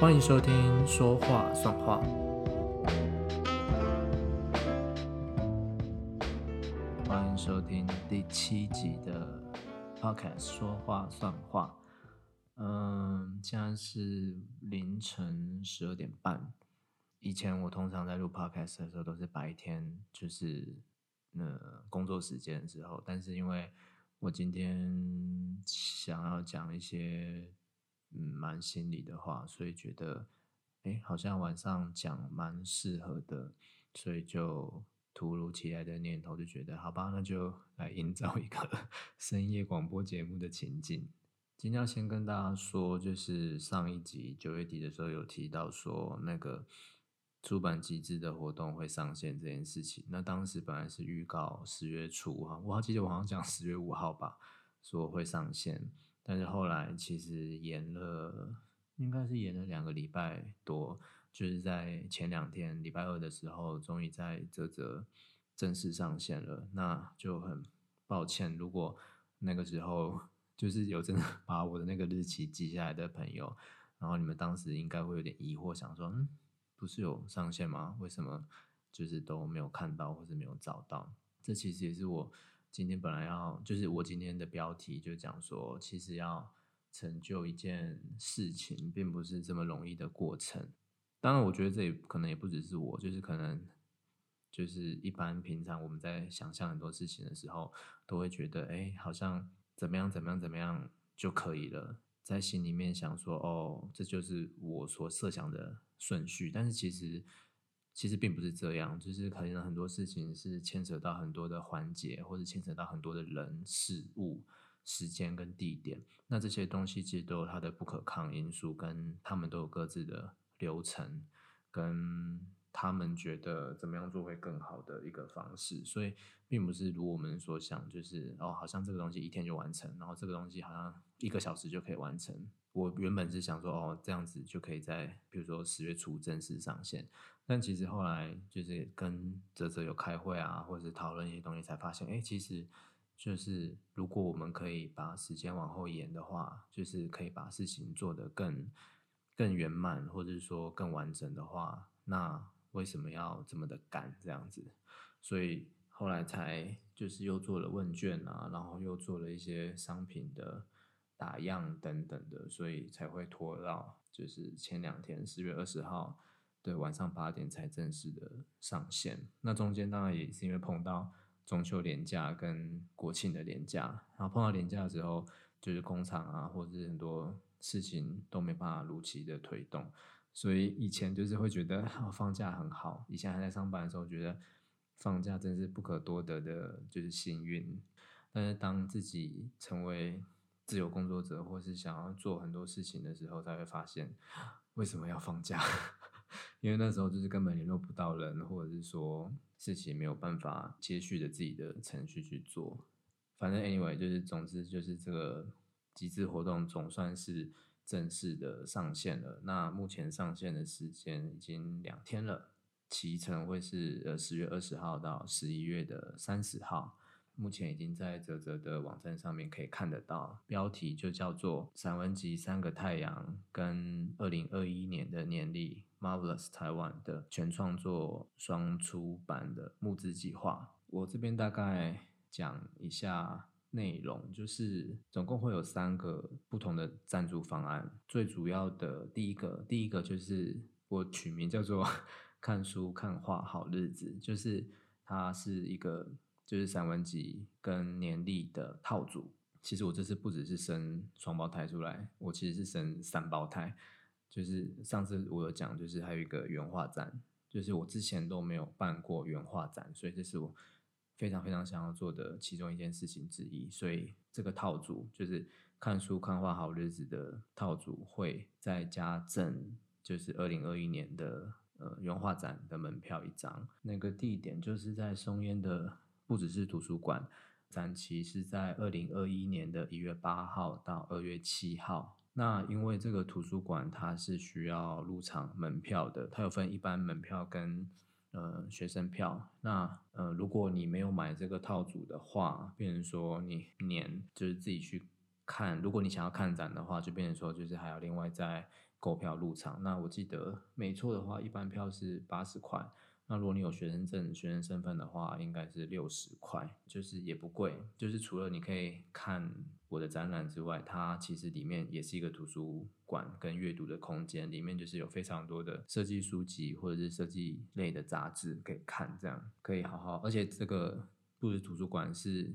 欢迎收听《说话算话》。欢迎收听第七集的 Podcast《说话算话》。嗯，现在是凌晨十二点半。以前我通常在录 Podcast 的时候都是白天，就是那工作时间的时候。但是因为我今天想要讲一些嗯蛮心里的话，所以觉得哎好像晚上讲蛮适合的，所以就突如其来的念头就觉得好吧，那就来营造一个 深夜广播节目的情境。今天要先跟大家说，就是上一集九月底的时候有提到说那个。出版机制的活动会上线这件事情，那当时本来是预告十月初哈，我好记得我好像讲十月五号吧，说会上线，但是后来其实延了，应该是延了两个礼拜多，就是在前两天礼拜二的时候，终于在泽泽正式上线了，那就很抱歉，如果那个时候就是有真的 把我的那个日期记下来的朋友，然后你们当时应该会有点疑惑，想说嗯。不是有上线吗？为什么就是都没有看到或是没有找到？这其实也是我今天本来要，就是我今天的标题就讲说，其实要成就一件事情，并不是这么容易的过程。当然，我觉得这也可能也不只是我，就是可能就是一般平常我们在想象很多事情的时候，都会觉得，哎，好像怎么样怎么样怎么样就可以了。在心里面想说，哦，这就是我所设想的顺序，但是其实其实并不是这样，就是可能很多事情是牵扯到很多的环节，或者牵扯到很多的人事物、时间跟地点。那这些东西其实都有它的不可抗因素，跟他们都有各自的流程跟。他们觉得怎么样做会更好的一个方式，所以并不是如我们所想，就是哦，好像这个东西一天就完成，然后这个东西好像一个小时就可以完成。我原本是想说，哦，这样子就可以在比如说十月初正式上线，但其实后来就是跟泽泽有开会啊，或者是讨论一些东西，才发现，哎，其实就是如果我们可以把时间往后延的话，就是可以把事情做得更更圆满，或者是说更完整的话，那。为什么要这么的赶这样子？所以后来才就是又做了问卷啊，然后又做了一些商品的打样等等的，所以才会拖到就是前两天十月二十号的晚上八点才正式的上线。那中间当然也是因为碰到中秋连假跟国庆的连假，然后碰到连假的时候，就是工厂啊或者是很多事情都没办法如期的推动。所以以前就是会觉得放假很好，以前还在上班的时候觉得放假真是不可多得的，就是幸运。但是当自己成为自由工作者，或是想要做很多事情的时候，才会发现为什么要放假？因为那时候就是根本联络不到人，或者是说事情没有办法接续着自己的程序去做。反正 anyway，就是总之就是这个集资活动总算是。正式的上线了。那目前上线的时间已经两天了，期程会是呃十月二十号到十一月的三十号。目前已经在泽泽的网站上面可以看得到，标题就叫做《散文集三个太阳》跟二零二一年的年历《Marvelous 台湾》的全创作双出版的募资计划。我这边大概讲一下。内容就是总共会有三个不同的赞助方案。最主要的第一个，第一个就是我取名叫做 “看书看画好日子”，就是它是一个就是散文集跟年历的套组。其实我这次不只是生双胞胎出来，我其实是生三胞胎。就是上次我有讲，就是还有一个原画展，就是我之前都没有办过原画展，所以这是我。非常非常想要做的其中一件事情之一，所以这个套组就是看书看画好日子的套组，会再加赠就是二零二一年的呃原画展的门票一张。那个地点就是在松烟的不只是图书馆，展期是在二零二一年的一月八号到二月七号。那因为这个图书馆它是需要入场门票的，它有分一般门票跟。呃，学生票，那呃，如果你没有买这个套组的话，变成说你年就是自己去看，如果你想要看展的话，就变成说就是还要另外再购票入场。那我记得没错的话，一般票是八十块。那如果你有学生证、学生身份的话，应该是六十块，就是也不贵。就是除了你可以看我的展览之外，它其实里面也是一个图书馆跟阅读的空间，里面就是有非常多的设计书籍或者是设计类的杂志可以看，这样可以好好。而且这个布置图书馆是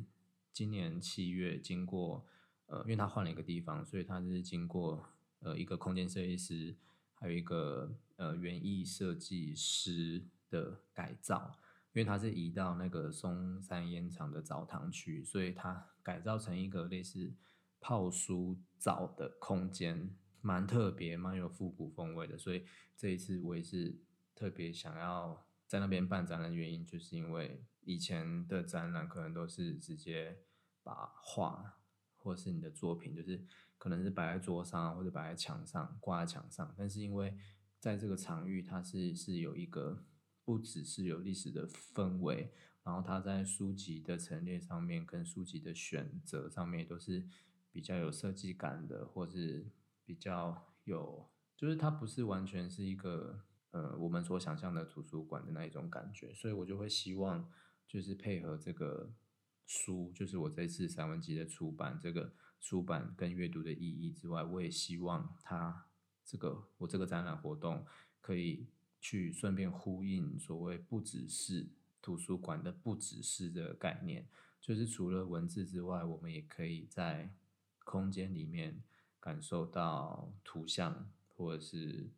今年七月经过，呃，因为它换了一个地方，所以它是经过呃一个空间设计师，还有一个呃园艺设计师。的改造，因为它是移到那个松山烟厂的澡堂区，所以它改造成一个类似泡书澡的空间，蛮特别，蛮有复古风味的。所以这一次我也是特别想要在那边办展览的原因，就是因为以前的展览可能都是直接把画或是你的作品，就是可能是摆在桌上或者摆在墙上挂在墙上，但是因为在这个场域，它是是有一个。不只是有历史的氛围，然后它在书籍的陈列上面跟书籍的选择上面都是比较有设计感的，或是比较有，就是它不是完全是一个呃我们所想象的图书馆的那一种感觉，所以我就会希望就是配合这个书，就是我这次散文集的出版，这个出版跟阅读的意义之外，我也希望它这个我这个展览活动可以。去顺便呼应所谓不只是图书馆的不只是的概念，就是除了文字之外，我们也可以在空间里面感受到图像或者是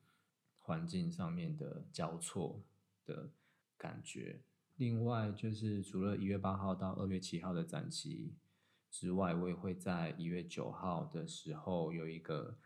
环境上面的交错的感觉。另外，就是除了一月八号到二月七号的展期之外，我也会在一月九号的时候有一个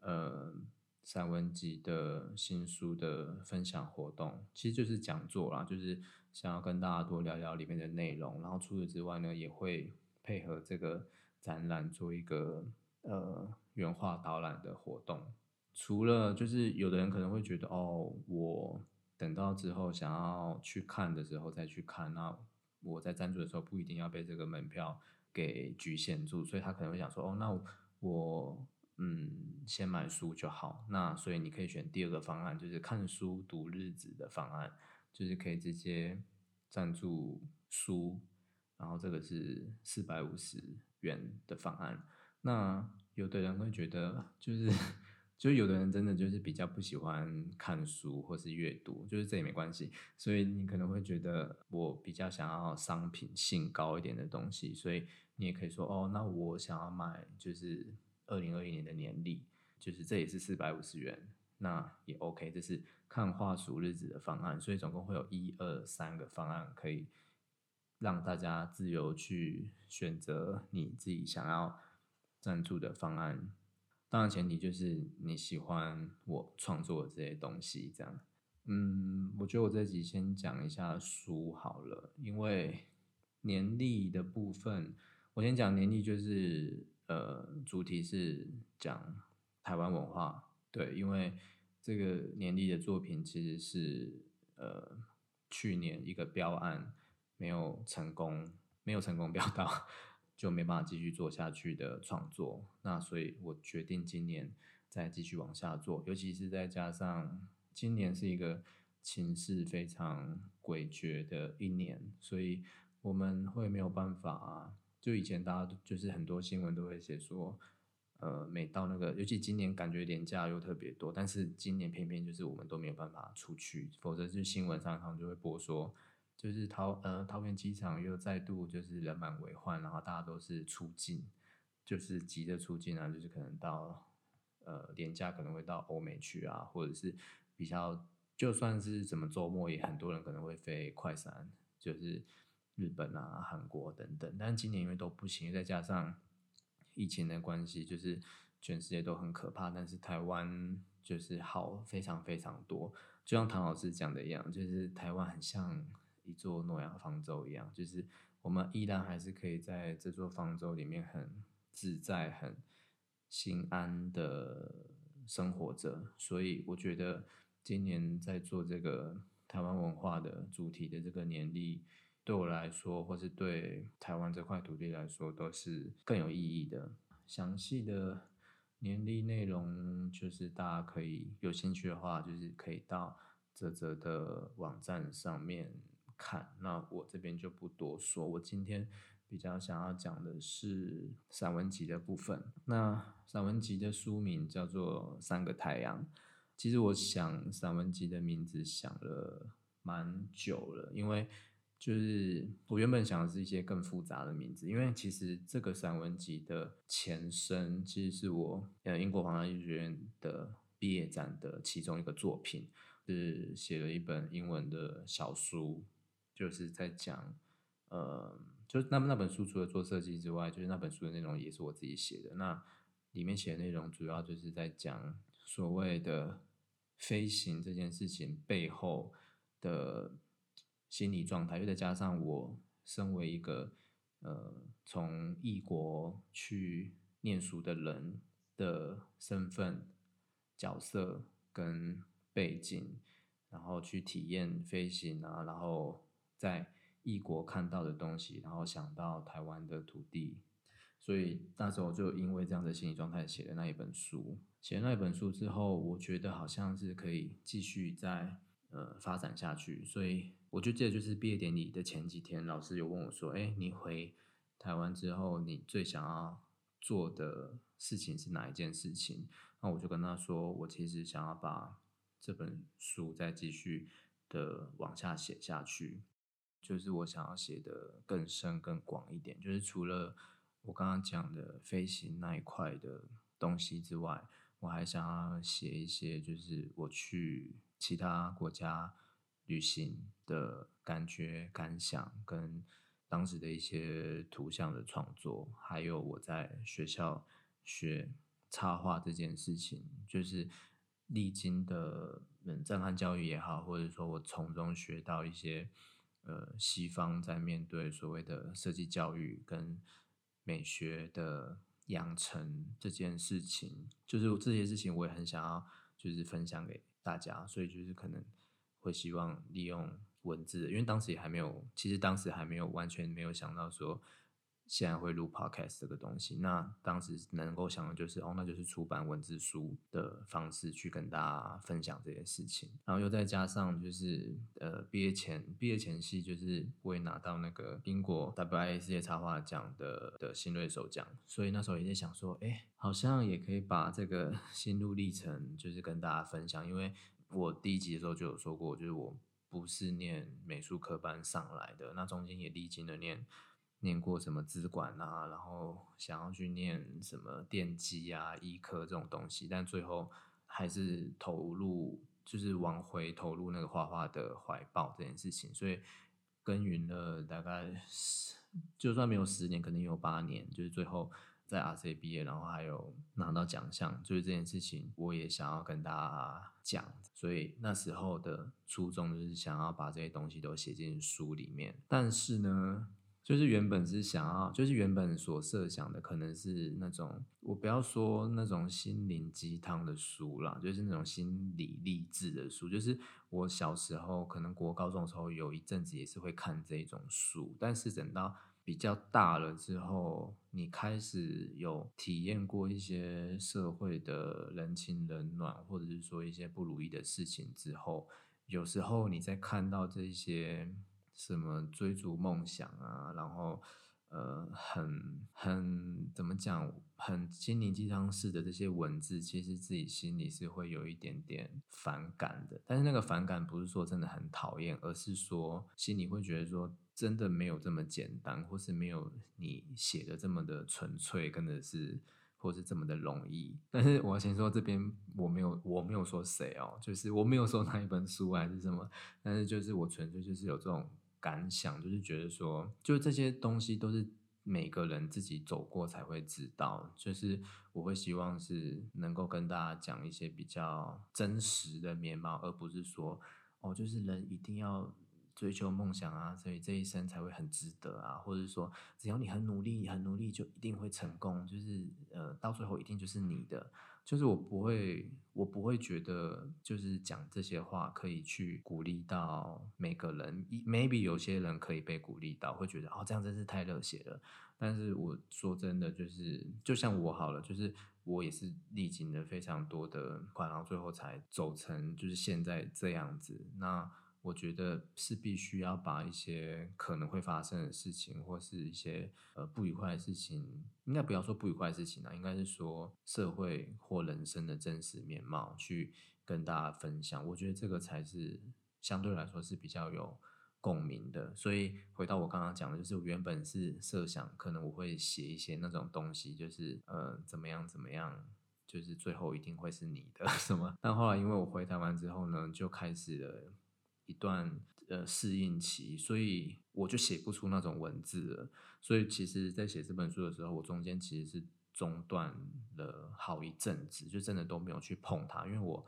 呃。散文集的新书的分享活动，其实就是讲座啦，就是想要跟大家多聊聊里面的内容。然后除此之外呢，也会配合这个展览做一个呃原画导览的活动。除了就是有的人可能会觉得哦，我等到之后想要去看的时候再去看，那我在赞助的时候不一定要被这个门票给局限住，所以他可能会想说哦，那我。嗯，先买书就好。那所以你可以选第二个方案，就是看书读日子的方案，就是可以直接赞助书，然后这个是四百五十元的方案。那有的人会觉得，就是 就有的人真的就是比较不喜欢看书或是阅读，就是这也没关系。所以你可能会觉得我比较想要商品性高一点的东西，所以你也可以说哦，那我想要买就是。二零二一年的年历，就是这也是四百五十元，那也 OK。这是看画数日子的方案，所以总共会有一二三个方案，可以让大家自由去选择你自己想要赞助的方案。当然前提就是你喜欢我创作的这些东西，这样。嗯，我觉得我这集先讲一下书好了，因为年历的部分，我先讲年历就是。呃，主题是讲台湾文化，对，因为这个年历的作品其实是呃去年一个标案没有成功，没有成功标到，就没办法继续做下去的创作。那所以我决定今年再继续往下做，尤其是再加上今年是一个情势非常诡谲的一年，所以我们会没有办法。就以前大家都就是很多新闻都会写说，呃，每到那个，尤其今年感觉廉价又特别多，但是今年偏偏就是我们都没有办法出去，否则就新闻上他们就会播说，就是桃呃桃园机场又再度就是人满为患，然后大家都是出境，就是急着出境啊，就是可能到呃廉价可能会到欧美去啊，或者是比较就算是怎么周末也很多人可能会飞快闪，就是。日本啊、韩国等等，但今年因为都不行，再加上疫情的关系，就是全世界都很可怕。但是台湾就是好非常非常多，就像唐老师讲的一样，就是台湾很像一座诺亚方舟一样，就是我们依然还是可以在这座方舟里面很自在、很心安的生活着。所以我觉得今年在做这个台湾文化的主题的这个年历。对我来说，或是对台湾这块土地来说，都是更有意义的。详细的年历内容，就是大家可以有兴趣的话，就是可以到泽泽的网站上面看。那我这边就不多说。我今天比较想要讲的是散文集的部分。那散文集的书名叫做《三个太阳》。其实我想散文集的名字想了蛮久了，因为。就是我原本想的是一些更复杂的名字，因为其实这个散文集的前身其实是我呃英国皇家艺术学院的毕业展的其中一个作品，是写了一本英文的小书，就是在讲呃，就那那本书除了做设计之外，就是那本书的内容也是我自己写的。那里面写的内容主要就是在讲所谓的飞行这件事情背后的。心理状态，又再加上我身为一个呃从异国去念书的人的身份、角色跟背景，然后去体验飞行啊，然后在异国看到的东西，然后想到台湾的土地，所以那时候就因为这样的心理状态写了那一本书。写了那一本书之后，我觉得好像是可以继续在呃发展下去，所以。我就记得，就是毕业典礼的前几天，老师有问我说：“哎，你回台湾之后，你最想要做的事情是哪一件事情？”那我就跟他说：“我其实想要把这本书再继续的往下写下去，就是我想要写的更深更广一点，就是除了我刚刚讲的飞行那一块的东西之外，我还想要写一些，就是我去其他国家。”旅行的感觉、感想，跟当时的一些图像的创作，还有我在学校学插画这件事情，就是历经的嗯震撼教育也好，或者说我从中学到一些呃西方在面对所谓的设计教育跟美学的养成这件事情，就是这些事情我也很想要就是分享给大家，所以就是可能。会希望利用文字，因为当时也还没有，其实当时还没有完全没有想到说现在会录 podcast 这个东西。那当时能够想的就是，哦，那就是出版文字书的方式去跟大家分享这些事情。然后又再加上就是呃毕业前毕业前夕，就是我也拿到那个英国 WIA 世界插画奖的的新锐首奖，所以那时候也在想说，哎，好像也可以把这个 心路历程就是跟大家分享，因为。我第一集的时候就有说过，就是我不是念美术科班上来的，那中间也历经了念念过什么资管啊，然后想要去念什么电机啊、医科这种东西，但最后还是投入，就是往回投入那个画画的怀抱这件事情，所以耕耘了大概十，就算没有十年，可能有八年，就是最后。在 RC 毕业，然后还有拿到奖项，就是这件事情，我也想要跟大家讲。所以那时候的初衷就是想要把这些东西都写进书里面。但是呢，就是原本是想要，就是原本所设想的，可能是那种我不要说那种心灵鸡汤的书啦，就是那种心理励志的书。就是我小时候可能国高中的时候有一阵子也是会看这种书，但是等到。比较大了之后，你开始有体验过一些社会的人情冷暖，或者是说一些不如意的事情之后，有时候你在看到这些什么追逐梦想啊，然后呃，很很怎么讲，很心灵鸡汤式的这些文字，其实自己心里是会有一点点反感的。但是那个反感不是说真的很讨厌，而是说心里会觉得说。真的没有这么简单，或是没有你写的这么的纯粹，真的是，或是这么的容易。但是我要先说这边，我没有，我没有说谁哦，就是我没有说哪一本书还是什么，但是就是我纯粹就是有这种感想，就是觉得说，就这些东西都是每个人自己走过才会知道，就是我会希望是能够跟大家讲一些比较真实的面貌，而不是说，哦，就是人一定要。追求梦想啊，所以这一生才会很值得啊，或者说只要你很努力、很努力，就一定会成功，就是呃，到最后一定就是你的。就是我不会，我不会觉得就是讲这些话可以去鼓励到每个人。maybe 有些人可以被鼓励到，会觉得哦，这样真是太热血了。但是我说真的，就是就像我好了，就是我也是历经了非常多的困，然后最后才走成就是现在这样子。那我觉得是必须要把一些可能会发生的事情，或是一些呃不愉快的事情，应该不要说不愉快的事情啊，应该是说社会或人生的真实面貌去跟大家分享。我觉得这个才是相对来说是比较有共鸣的。所以回到我刚刚讲的，就是原本是设想可能我会写一些那种东西，就是呃怎么样怎么样，就是最后一定会是你的 什么。但后来因为我回台湾之后呢，就开始了。一段呃适应期，所以我就写不出那种文字了。所以其实，在写这本书的时候，我中间其实是中断了好一阵子，就真的都没有去碰它，因为我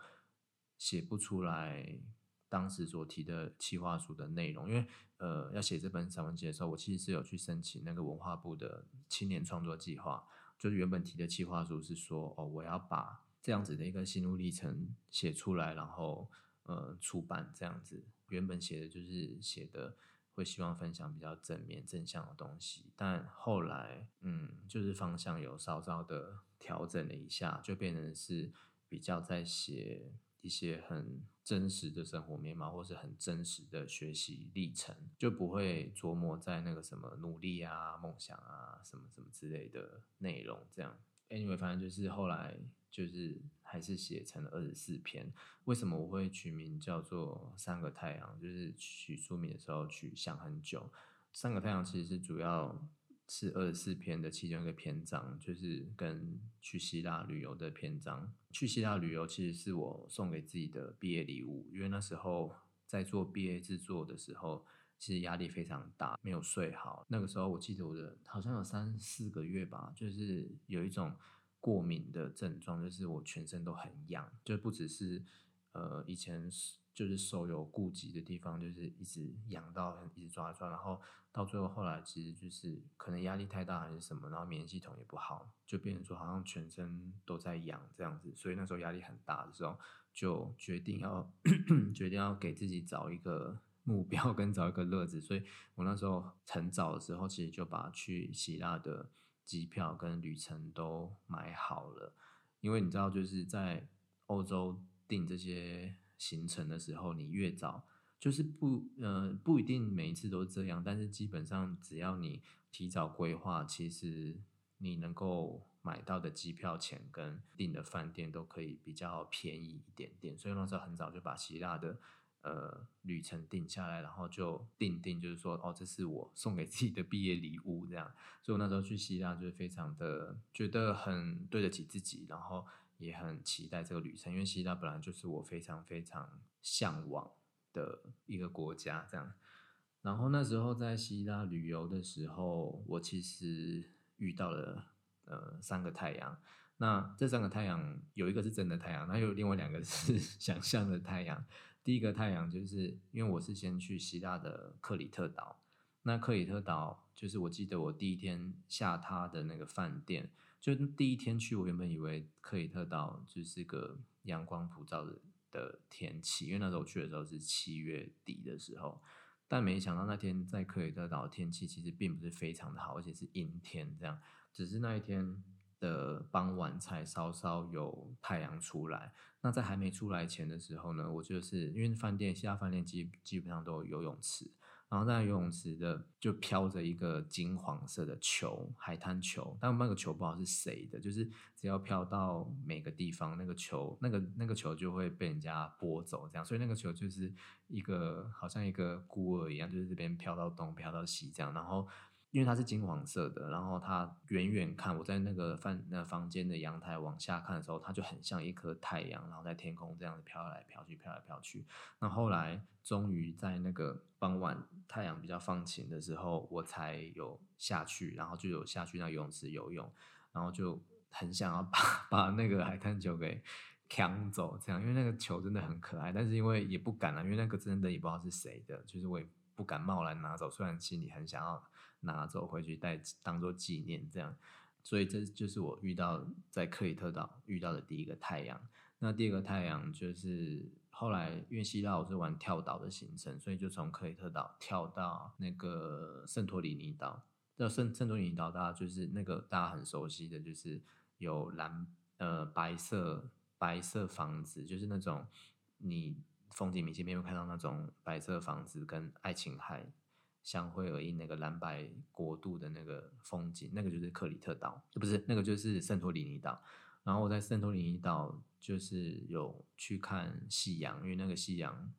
写不出来当时所提的企划书的内容。因为呃，要写这本散文集的时候，我其实是有去申请那个文化部的青年创作计划，就是原本提的企划书是说，哦，我要把这样子的一个心路历程写出来，然后。呃，出版这样子，原本写的就是写的会希望分享比较正面正向的东西，但后来，嗯，就是方向有稍稍的调整了一下，就变成是比较在写一些很真实的生活面貌，或是很真实的学习历程，就不会琢磨在那个什么努力啊、梦想啊、什么什么之类的内容。这样，anyway，反正就是后来。就是还是写成了二十四篇。为什么我会取名叫做《三个太阳》？就是取书名的时候取想很久。三个太阳其实是主要是二十四篇的其中一个篇章，就是跟去希腊旅游的篇章。去希腊旅游其实是我送给自己的毕业礼物，因为那时候在做毕业制作的时候，其实压力非常大，没有睡好。那个时候我记得我的好像有三四个月吧，就是有一种。过敏的症状就是我全身都很痒，就不只是呃以前就是手有顾及的地方，就是一直痒到一直抓抓，然后到最后后来其实就是可能压力太大还是什么，然后免疫系统也不好，就变成说好像全身都在痒这样子，所以那时候压力很大的时候，就决定要 决定要给自己找一个目标跟找一个乐子，所以我那时候很早的时候其实就把去希腊的。机票跟旅程都买好了，因为你知道，就是在欧洲订这些行程的时候，你越早，就是不呃不一定每一次都这样，但是基本上只要你提早规划，其实你能够买到的机票钱跟订的饭店都可以比较便宜一点点，所以那时候很早就把希腊的。呃，旅程定下来，然后就定定，就是说，哦，这是我送给自己的毕业礼物，这样。所以我那时候去希腊，就是非常的觉得很对得起自己，然后也很期待这个旅程，因为希腊本来就是我非常非常向往的一个国家，这样。然后那时候在希腊旅游的时候，我其实遇到了呃三个太阳。那这三个太阳有一个是真的太阳，那有另外两个是 想象的太阳。第一个太阳就是因为我是先去希腊的克里特岛，那克里特岛就是我记得我第一天下榻的那个饭店，就第一天去，我原本以为克里特岛就是个阳光普照的的天气，因为那时候去的时候是七月底的时候，但没想到那天在克里特岛天气其实并不是非常的好，而且是阴天，这样，只是那一天。的傍晚才稍稍有太阳出来。那在还没出来前的时候呢，我就是因为饭店，其他饭店基基本上都有游泳池，然后在游泳池的就飘着一个金黄色的球，海滩球。但那个球不知道是谁的，就是只要飘到每个地方，那个球，那个那个球就会被人家拨走，这样。所以那个球就是一个好像一个孤儿一样，就是这边飘到东，飘到西这样，然后。因为它是金黄色的，然后它远远看，我在那个饭那房间的阳台往下看的时候，它就很像一颗太阳，然后在天空这样子飘来飘去，飘来飘去。那后来终于在那个傍晚太阳比较放晴的时候，我才有下去，然后就有下去那游泳池游泳，然后就很想要 把把那个海滩球给抢走，这样，因为那个球真的很可爱，但是因为也不敢了，因为那个真的也不知道是谁的，就是我也。不敢贸然拿走，虽然心里很想要拿走回去带当做纪念这样，所以这就是我遇到在克里特岛遇到的第一个太阳。那第二个太阳就是后来因为希腊我是玩跳岛的行程，所以就从克里特岛跳到那个圣托里尼岛。那圣圣托里尼岛，大家就是那个大家很熟悉的，就是有蓝呃白色白色房子，就是那种你风景明信片会看到那种白色房子跟爱琴海相会而映那个蓝白国度的那个风景，那个就是克里特岛，不是那个就是圣托里尼岛。然后我在圣托里尼岛就是有去看夕阳，因为那个夕阳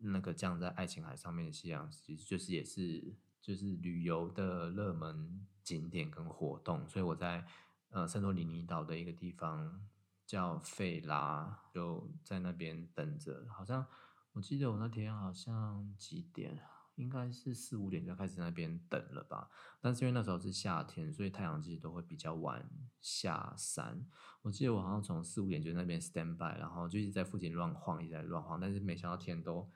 那个降在爱琴海上面的夕阳，其实就是也是。就是旅游的热门景点跟活动，所以我在呃圣托里尼岛的一个地方叫费拉，就在那边等着。好像我记得我那天好像几点，应该是四五点就开始那边等了吧。但是因为那时候是夏天，所以太阳其实都会比较晚下山。我记得我好像从四五点就在那边 stand by，然后就一直在附近乱晃，一直在乱晃，但是没想到天都。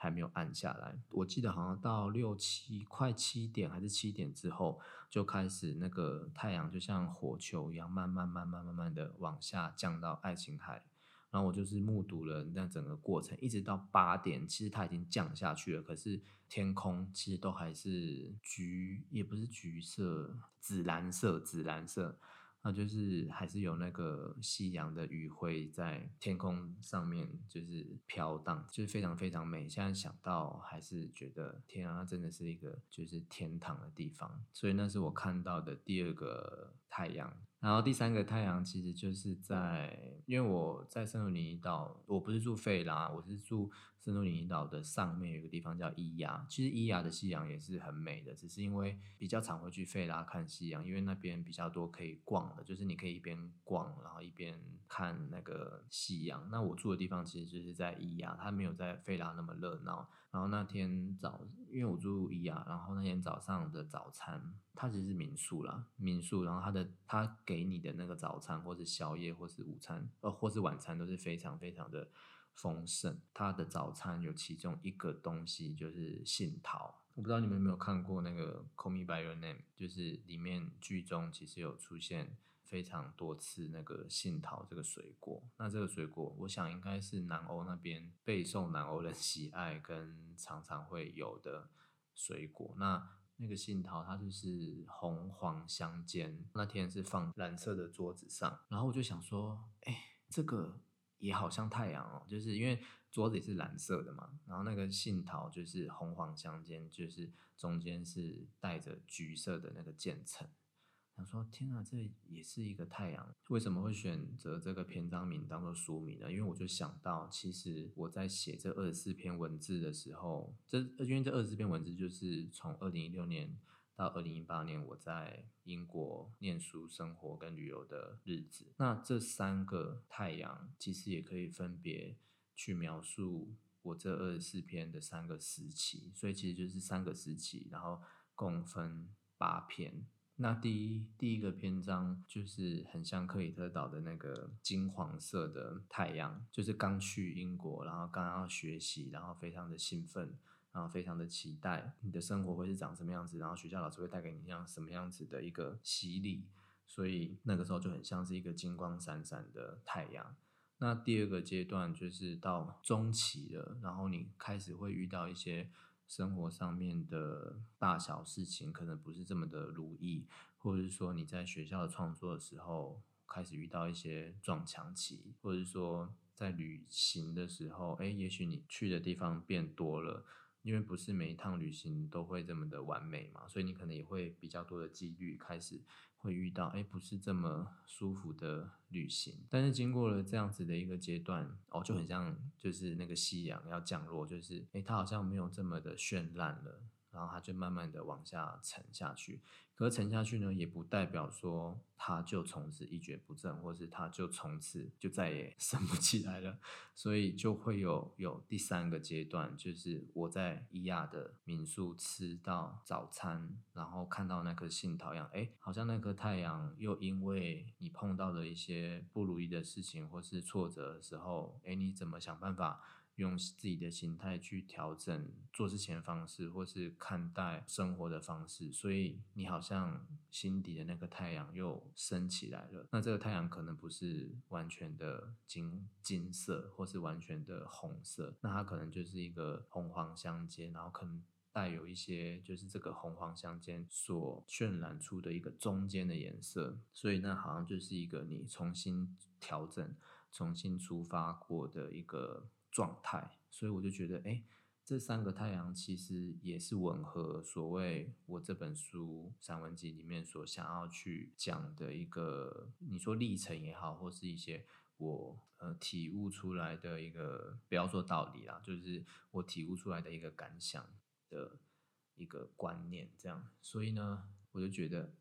还没有暗下来，我记得好像到六七快七点还是七点之后，就开始那个太阳就像火球一样，慢慢慢慢慢慢的往下降到爱琴海，然后我就是目睹了那整个过程，一直到八点，其实它已经降下去了，可是天空其实都还是橘，也不是橘色，紫蓝色，紫蓝色。那就是还是有那个夕阳的余晖在天空上面，就是飘荡，就是非常非常美。现在想到还是觉得天啊，真的是一个就是天堂的地方。所以那是我看到的第二个太阳。然后第三个太阳其实就是在，因为我在圣托里尼岛，我不是住费拉，我是住圣托里尼岛的上面有一个地方叫伊亚。其实伊亚的夕阳也是很美的，只是因为比较常会去费拉看夕阳，因为那边比较多可以逛的，就是你可以一边逛，然后一边看那个夕阳。那我住的地方其实就是在伊亚，它没有在费拉那么热闹。然后那天早，因为我住伊亚，然后那天早上的早餐，它其实是民宿啦，民宿，然后它的它给你的那个早餐，或是宵夜，或是午餐，呃，或是晚餐，都是非常非常的丰盛。它的早餐有其中一个东西就是杏桃，我不知道你们有没有看过那个《Call Me by Your Name》，就是里面剧中其实有出现。非常多次那个杏桃这个水果，那这个水果我想应该是南欧那边备受南欧人 喜爱跟常常会有的水果。那那个杏桃它就是红黄相间，那天是放蓝色的桌子上，然后我就想说，哎，这个也好像太阳哦，就是因为桌子也是蓝色的嘛，然后那个杏桃就是红黄相间，就是中间是带着橘色的那个渐层。想说天啊，这也是一个太阳，为什么会选择这个篇章名当做书名呢？因为我就想到，其实我在写这二十四篇文字的时候，这因为这二十四篇文字就是从二零一六年到二零一八年我在英国念书、生活跟旅游的日子。那这三个太阳其实也可以分别去描述我这二十四篇的三个时期，所以其实就是三个时期，然后共分八篇。那第一第一个篇章就是很像克里特岛的那个金黄色的太阳，就是刚去英国，然后刚要学习，然后非常的兴奋，然后非常的期待你的生活会是长什么样子，然后学校老师会带给你样什么样子的一个洗礼，所以那个时候就很像是一个金光闪闪的太阳。那第二个阶段就是到中期了，然后你开始会遇到一些。生活上面的大小事情可能不是这么的如意，或者是说你在学校的创作的时候开始遇到一些撞墙期，或者是说在旅行的时候，哎，也许你去的地方变多了，因为不是每一趟旅行都会这么的完美嘛，所以你可能也会比较多的几率开始。会遇到哎，不是这么舒服的旅行，但是经过了这样子的一个阶段，哦，就很像就是那个夕阳要降落，就是哎，它好像没有这么的绚烂了。然后它就慢慢的往下沉下去，可是沉下去呢，也不代表说它就从此一蹶不振，或是它就从此就再也 升不起来了。所以就会有有第三个阶段，就是我在伊亚的民宿吃到早餐，然后看到那颗杏桃样，哎，好像那颗太阳又因为你碰到的一些不如意的事情或是挫折的时候，哎，你怎么想办法？用自己的心态去调整做事情的方式，或是看待生活的方式，所以你好像心底的那个太阳又升起来了。那这个太阳可能不是完全的金金色，或是完全的红色，那它可能就是一个红黄相间，然后可能。带有一些就是这个红黄相间所渲染出的一个中间的颜色，所以那好像就是一个你重新调整、重新出发过的一个状态。所以我就觉得，哎。这三个太阳其实也是吻合所谓我这本书散文集里面所想要去讲的一个，你说历程也好，或是一些我呃体悟出来的一个，不要说道理啦，就是我体悟出来的一个感想的一个观念，这样。所以呢，我就觉得，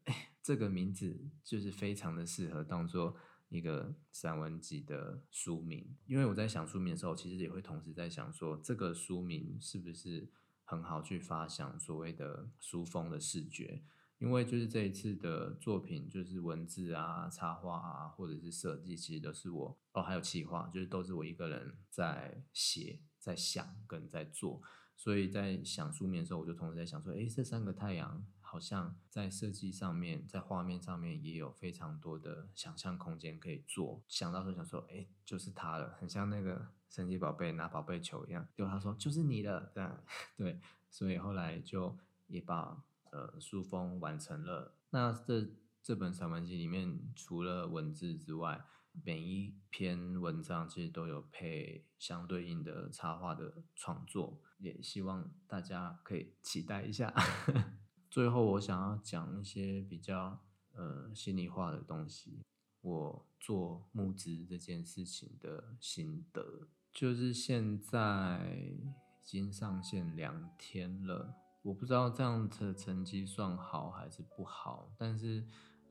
这个名字就是非常的适合当做。一个散文集的书名，因为我在想书名的时候，其实也会同时在想说，这个书名是不是很好去发想所谓的书风的视觉？因为就是这一次的作品，就是文字啊、插画啊，或者是设计，其实都是我哦，还有企划，就是都是我一个人在写、在想跟在做。所以在想书名的时候，我就同时在想说，哎，这三个太阳。好像在设计上面，在画面上面也有非常多的想象空间可以做。想到时候想说，哎，就是它了，很像那个神奇宝贝拿宝贝球一样。就他说就是你的，这样 对。所以后来就也把呃书封完成了。那这这本散文集里面，除了文字之外，每一篇文章其实都有配相对应的插画的创作，也希望大家可以期待一下。最后，我想要讲一些比较呃心里话的东西。我做募资这件事情的心得，就是现在已经上线两天了。我不知道这样的成绩算好还是不好，但是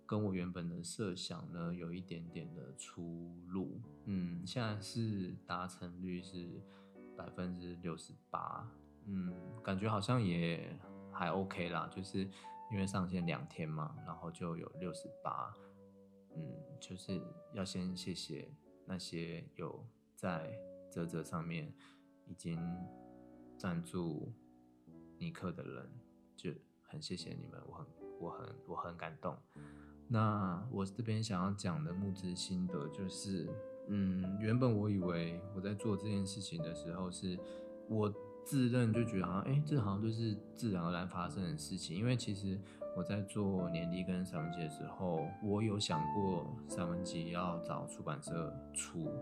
跟我原本的设想呢，有一点点的出入。嗯，现在是达成率是百分之六十八。嗯，感觉好像也。还 OK 啦，就是因为上线两天嘛，然后就有六十八，嗯，就是要先谢谢那些有在泽泽上面已经赞助尼克的人，就很谢谢你们，我很我很我很感动。那我这边想要讲的募资心得就是，嗯，原本我以为我在做这件事情的时候是我。自认就觉得好像，哎，这好像就是自然而然发生的事情。因为其实我在做年历跟散文集的时候，我有想过散文集要找出版社出。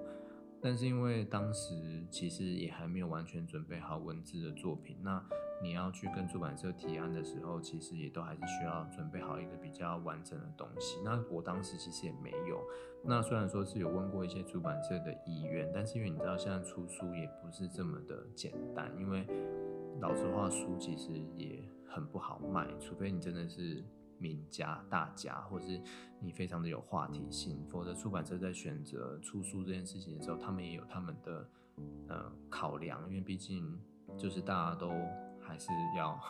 但是因为当时其实也还没有完全准备好文字的作品，那你要去跟出版社提案的时候，其实也都还是需要准备好一个比较完整的东西。那我当时其实也没有。那虽然说是有问过一些出版社的意愿，但是因为你知道现在出书也不是这么的简单，因为老实话，书其实也很不好卖，除非你真的是。名家、大家，或是你非常的有话题性，否则出版社在选择出书这件事情的时候，他们也有他们的呃考量，因为毕竟就是大家都还是要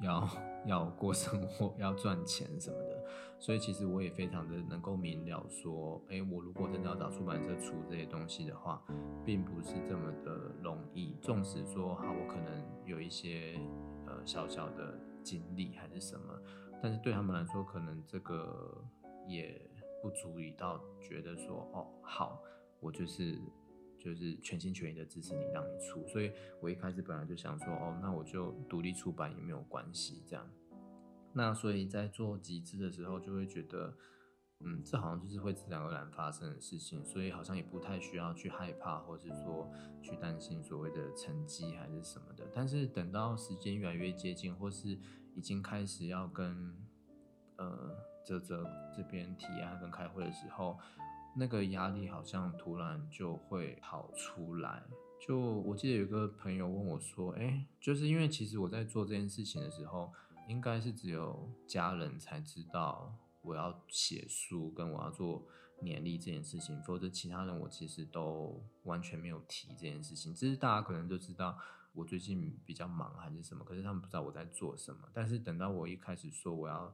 要要过生活、要赚钱什么的，所以其实我也非常的能够明了说，哎，我如果真的要找出版社出这些东西的话，并不是这么的容易。纵使说好，我可能有一些呃小小的经历还是什么。但是对他们来说，可能这个也不足以到觉得说，哦，好，我就是就是全心全意的支持你，让你出。所以我一开始本来就想说，哦，那我就独立出版也没有关系，这样。那所以在做集资的时候，就会觉得，嗯，这好像就是会自然而然发生的事情，所以好像也不太需要去害怕，或是说去担心所谓的成绩还是什么的。但是等到时间越来越接近，或是已经开始要跟呃泽泽这边提案跟开会的时候，那个压力好像突然就会跑出来。就我记得有个朋友问我说：“哎，就是因为其实我在做这件事情的时候，应该是只有家人才知道我要写书跟我要做年历这件事情，否则其他人我其实都完全没有提这件事情。只是大家可能就知道。”我最近比较忙还是什么，可是他们不知道我在做什么。但是等到我一开始说我要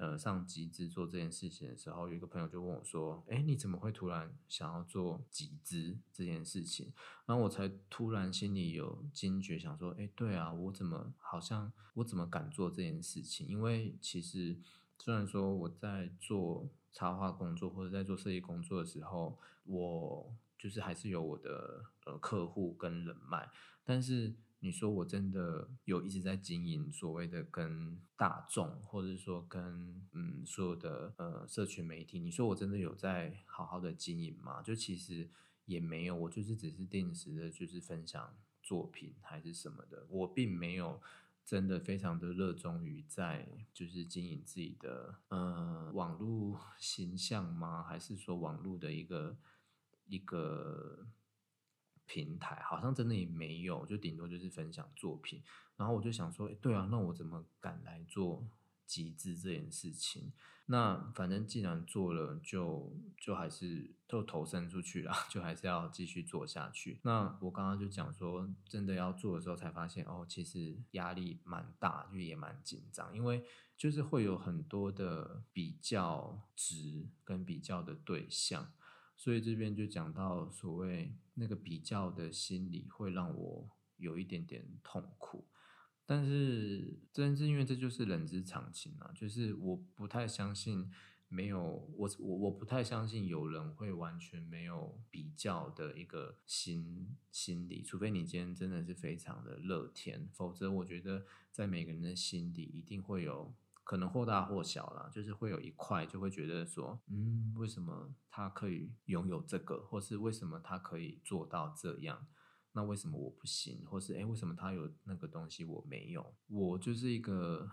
呃上集资做这件事情的时候，有一个朋友就问我说：“哎，你怎么会突然想要做集资这件事情？”然后我才突然心里有惊觉，想说：“哎，对啊，我怎么好像我怎么敢做这件事情？因为其实虽然说我在做插画工作或者在做设计工作的时候，我就是还是有我的呃客户跟人脉。”但是你说我真的有一直在经营所谓的跟大众，或者说跟嗯所有的呃社群媒体，你说我真的有在好好的经营吗？就其实也没有，我就是只是定时的，就是分享作品还是什么的，我并没有。真的非常的热衷于在就是经营自己的呃网络形象吗？还是说网络的一个一个平台？好像真的也没有，就顶多就是分享作品。然后我就想说，对啊，那我怎么敢来做？极致这件事情，那反正既然做了，就就还是都投身出去了，就还是要继续做下去。那我刚刚就讲说，真的要做的时候，才发现哦，其实压力蛮大，就也蛮紧张，因为就是会有很多的比较值跟比较的对象，所以这边就讲到所谓那个比较的心理，会让我有一点点痛苦。但是，真是因为这就是人之常情啊，就是我不太相信没有我我我不太相信有人会完全没有比较的一个心心理，除非你今天真的是非常的乐天，否则我觉得在每个人的心底一定会有可能或大或小啦，就是会有一块就会觉得说，嗯，为什么他可以拥有这个，或是为什么他可以做到这样？那为什么我不行？或是诶，为什么他有那个东西我没有？我就是一个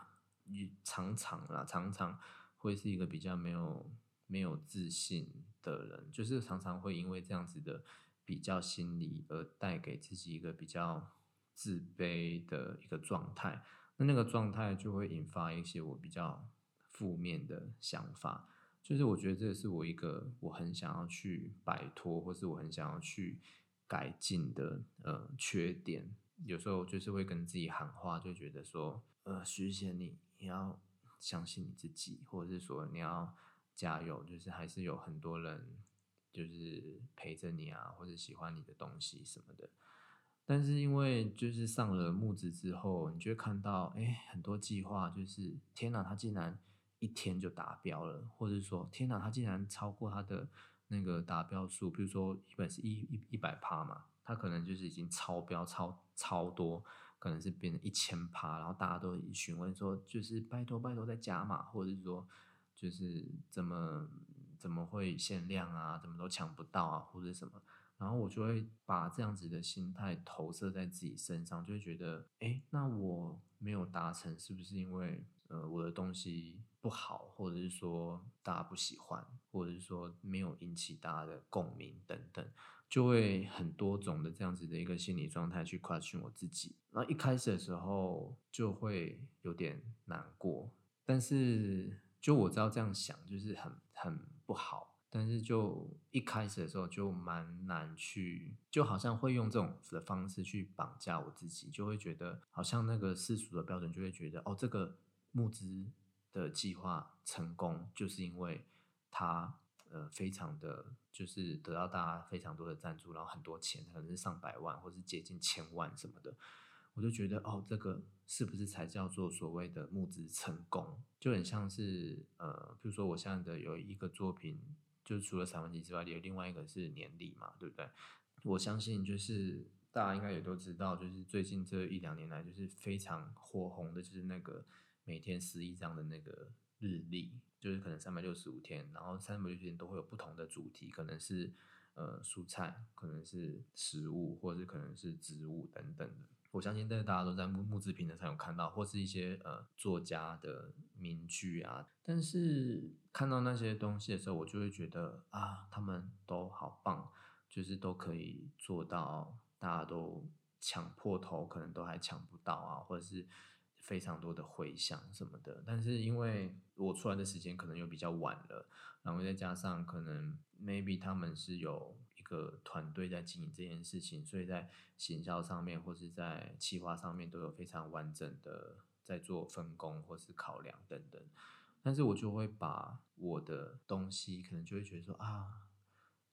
常常啦，常常会是一个比较没有没有自信的人，就是常常会因为这样子的比较心理而带给自己一个比较自卑的一个状态。那那个状态就会引发一些我比较负面的想法，就是我觉得这是我一个我很想要去摆脱，或是我很想要去。改进的呃缺点，有时候就是会跟自己喊话，就觉得说，呃，徐贤，你你要相信你自己，或者是说你要加油，就是还是有很多人就是陪着你啊，或者喜欢你的东西什么的。但是因为就是上了木子之后，你就会看到，哎，很多计划就是天哪，他竟然一天就达标了，或者说天哪，他竟然超过他的。那个达标数，比如说一本是一一一百趴嘛，他可能就是已经超标超超多，可能是变成一千趴，然后大家都询问说，就是拜托拜托再加码，或者是说就是怎么怎么会限量啊，怎么都抢不到啊，或者什么，然后我就会把这样子的心态投射在自己身上，就会觉得，哎，那我没有达成，是不是因为呃我的东西？不好，或者是说大家不喜欢，或者是说没有引起大家的共鸣等等，就会很多种的这样子的一个心理状态去 question 我自己。然后一开始的时候就会有点难过，但是就我知道这样想就是很很不好，但是就一开始的时候就蛮难去，就好像会用这种的方式去绑架我自己，就会觉得好像那个世俗的标准就会觉得哦，这个募资。的计划成功，就是因为他呃非常的就是得到大家非常多的赞助，然后很多钱，可能是上百万或是接近千万什么的，我就觉得哦，这个是不是才叫做所谓的募资成功？就很像是呃，比如说我现在的有一个作品，就是除了散文集之外，有另外一个是年历嘛，对不对？我相信就是大家应该也都知道，就是最近这一两年来，就是非常火红的，就是那个。每天撕一张的那个日历，就是可能三百六十五天，然后三百六十天都会有不同的主题，可能是呃蔬菜，可能是食物，或者是可能是植物等等的。我相信，这大家都在木木制平台上有看到，或是一些呃作家的名句啊。但是看到那些东西的时候，我就会觉得啊，他们都好棒，就是都可以做到，大家都抢破头，可能都还抢不到啊，或者是。非常多的回响什么的，但是因为我出来的时间可能又比较晚了，然后再加上可能 maybe 他们是有个团队在经营这件事情，所以在行销上面或是在企划上面都有非常完整的在做分工或是考量等等，但是我就会把我的东西可能就会觉得说啊，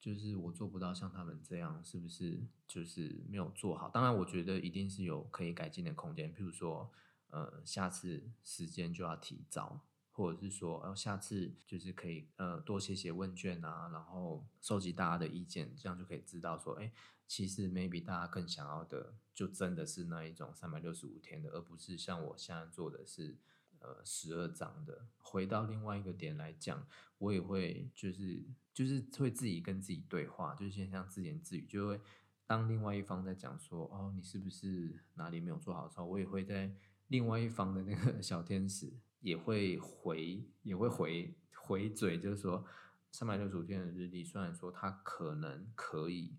就是我做不到像他们这样，是不是就是没有做好？当然，我觉得一定是有可以改进的空间，譬如说。呃，下次时间就要提早，或者是说，呃，下次就是可以呃多写写问卷啊，然后收集大家的意见，这样就可以知道说，哎，其实 maybe 大家更想要的，就真的是那一种三百六十五天的，而不是像我现在做的是呃十二章的。回到另外一个点来讲，我也会就是就是会自己跟自己对话，就是先像自言自语，就会当另外一方在讲说，哦，你是不是哪里没有做好的时候，我也会在另外一方的那个小天使。也会回，也会回回嘴，就是说三百六十五天的日历，虽然说它可能可以，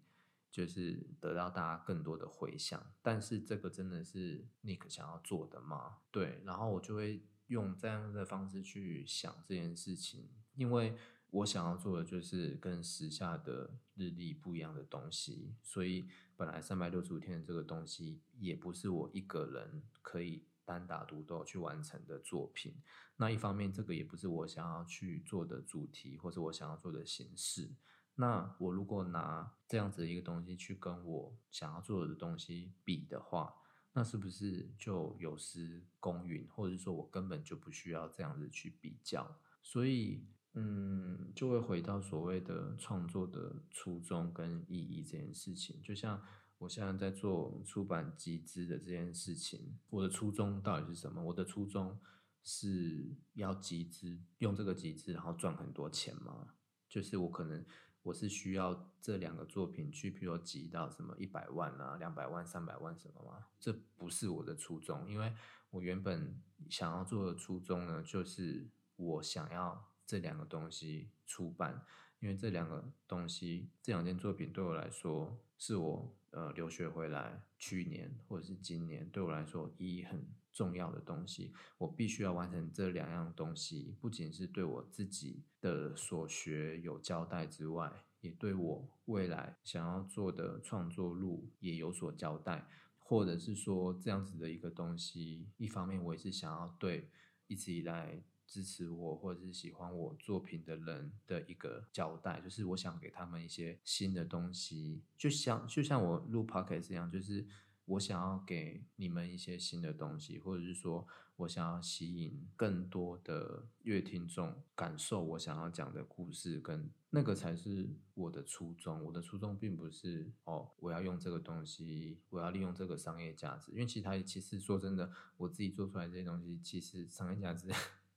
就是得到大家更多的回响，但是这个真的是 Nick 想要做的吗？对，然后我就会用这样的方式去想这件事情，因为我想要做的就是跟时下的日历不一样的东西，所以本来三百六十五天的这个东西也不是我一个人可以。单打独斗去完成的作品，那一方面，这个也不是我想要去做的主题，或者我想要做的形式。那我如果拿这样子的一个东西去跟我想要做的东西比的话，那是不是就有失公允，或者是说我根本就不需要这样子去比较？所以，嗯，就会回到所谓的创作的初衷跟意义这件事情，就像。我现在在做出版集资的这件事情，我的初衷到底是什么？我的初衷是要集资，用这个集资然后赚很多钱吗？就是我可能我是需要这两个作品去，比如说集到什么一百万啊、两百万、三百万什么吗？这不是我的初衷，因为我原本想要做的初衷呢，就是我想要这两个东西出版，因为这两个东西，这两件作品对我来说是我。呃，留学回来，去年或者是今年，对我来说意义很重要的东西，我必须要完成这两样东西，不仅是对我自己的所学有交代之外，也对我未来想要做的创作路也有所交代，或者是说这样子的一个东西，一方面我也是想要对一直以来。支持我或者是喜欢我作品的人的一个交代，就是我想给他们一些新的东西，就像就像我录 podcast 一样，就是我想要给你们一些新的东西，或者是说我想要吸引更多的乐听众感受我想要讲的故事，跟那个才是我的初衷。我的初衷并不是哦，我要用这个东西，我要利用这个商业价值，因为其他其实说真的，我自己做出来这些东西，其实商业价值。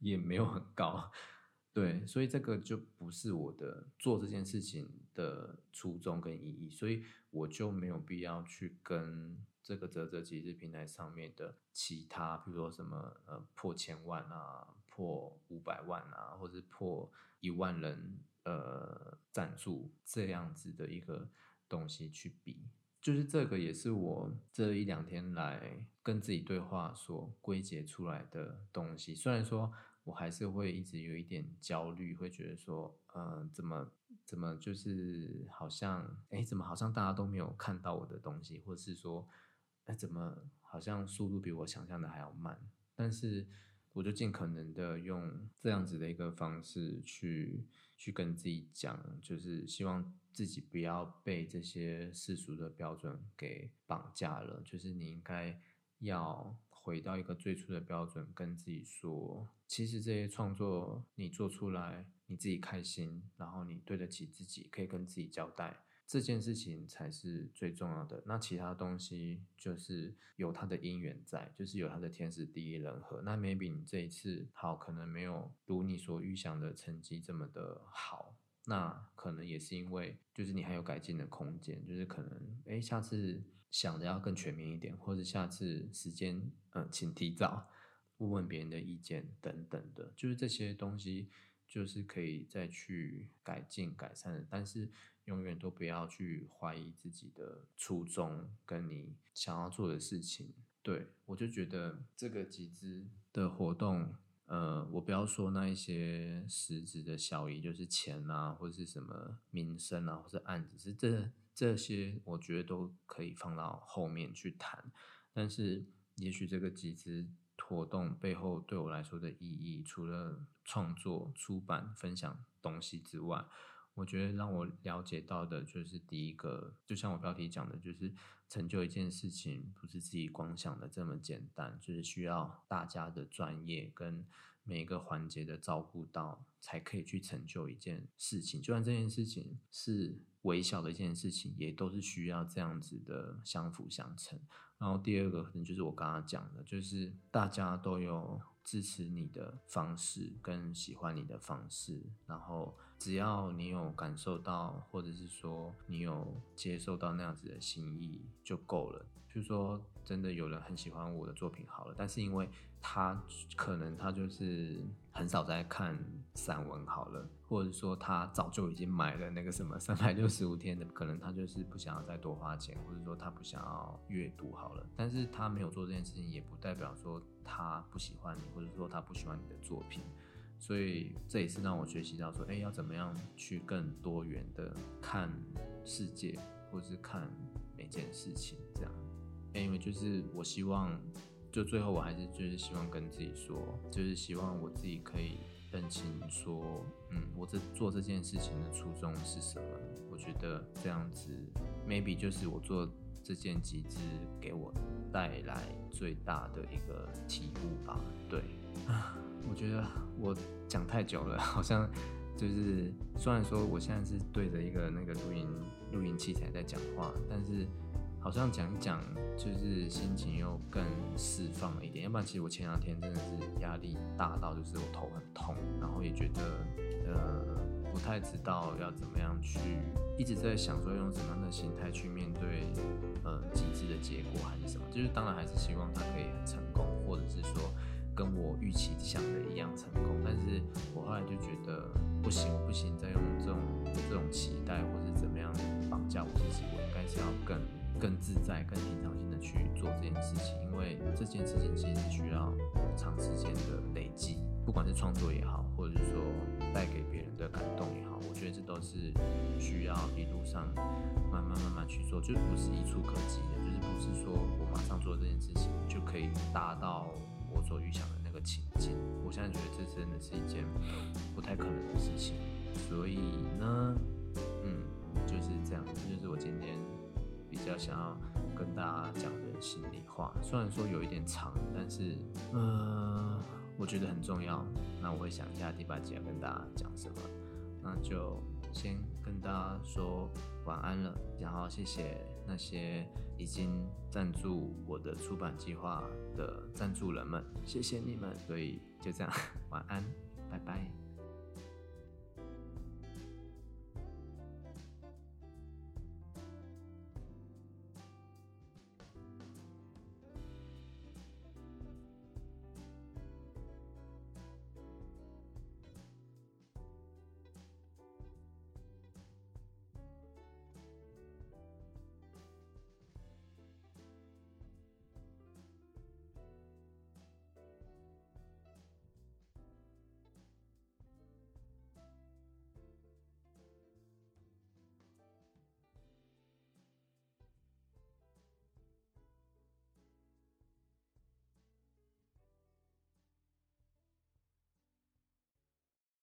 也没有很高，对，所以这个就不是我的做这件事情的初衷跟意义，所以我就没有必要去跟这个泽泽集资平台上面的其他，比如说什么呃破千万啊、破五百万啊，或者破一万人呃赞助这样子的一个东西去比。就是这个，也是我这一两天来跟自己对话所归结出来的东西。虽然说我还是会一直有一点焦虑，会觉得说，嗯，怎么怎么就是好像，哎，怎么好像大家都没有看到我的东西，或是说，哎，怎么好像速度比我想象的还要慢？但是。我就尽可能的用这样子的一个方式去去跟自己讲，就是希望自己不要被这些世俗的标准给绑架了。就是你应该要回到一个最初的标准，跟自己说，其实这些创作你做出来，你自己开心，然后你对得起自己，可以跟自己交代。这件事情才是最重要的。那其他东西就是有它的因缘在，就是有它的天时地利人和。那 maybe 你这一次好，可能没有如你所预想的成绩这么的好。那可能也是因为，就是你还有改进的空间。就是可能，哎，下次想的要更全面一点，或者下次时间，嗯，请提早问问别人的意见等等的。就是这些东西，就是可以再去改进改善的。但是。永远都不要去怀疑自己的初衷，跟你想要做的事情。对我就觉得这个集资的活动，呃，我不要说那一些实质的效益，就是钱啊，或者是什么名声啊，或者案子，是这这些，我觉得都可以放到后面去谈。但是，也许这个集资活动背后对我来说的意义，除了创作、出版、分享东西之外，我觉得让我了解到的就是第一个，就像我标题讲的，就是成就一件事情不是自己光想的这么简单，就是需要大家的专业跟每一个环节的照顾到，才可以去成就一件事情。就算这件事情是微小的一件事情，也都是需要这样子的相辅相成。然后第二个可能就是我刚刚讲的，就是大家都有支持你的方式跟喜欢你的方式，然后只要你有感受到，或者是说你有接受到那样子的心意就够了。就是说，真的有人很喜欢我的作品好了，但是因为他可能他就是很少在看散文好了，或者说他早就已经买了那个什么三百六十五天的，可能他就是不想要再多花钱，或者说他不想要阅读好了。但是他没有做这件事情，也不代表说他不喜欢你，或者说他不喜欢你的作品。所以这也是让我学习到说，哎，要怎么样去更多元的看世界，或是看每件事情这样。因为就是我希望，就最后我还是就是希望跟自己说，就是希望我自己可以认清说，嗯，我这做这件事情的初衷是什么？我觉得这样子，maybe 就是我做这件集资给我带来最大的一个体悟吧。对，啊，我觉得我讲太久了，好像就是虽然说我现在是对着一个那个录音录音器材在讲话，但是。好像讲一讲，就是心情又更释放了一点。要不然，其实我前两天真的是压力大到，就是我头很痛，然后也觉得呃不太知道要怎么样去，一直在想说用什么样的心态去面对呃极致的结果还是什么。就是当然还是希望他可以很成功，或者是说跟我预期想的一样成功。但是我后来就觉得不行，我不行，再用这种这种期待或者怎么样绑架我自己，我应该是要更。更自在、更平常心的去做这件事情，因为这件事情其实需要长时间的累积，不管是创作也好，或者是说带给别人的感动也好，我觉得这都是需要一路上慢慢慢慢去做，就不是一触可及的，就是不是说我马上做这件事情就可以达到我所预想的那个情境。我现在觉得这真的是一件不太可能的事情，所以呢，嗯，就是这样，这就是我今天。比较想要跟大家讲的心里话，虽然说有一点长，但是呃，我觉得很重要。那我会想一下第八集要跟大家讲什么，那就先跟大家说晚安了。然后谢谢那些已经赞助我的出版计划的赞助人们，谢谢你们。所以就这样，晚安，拜拜。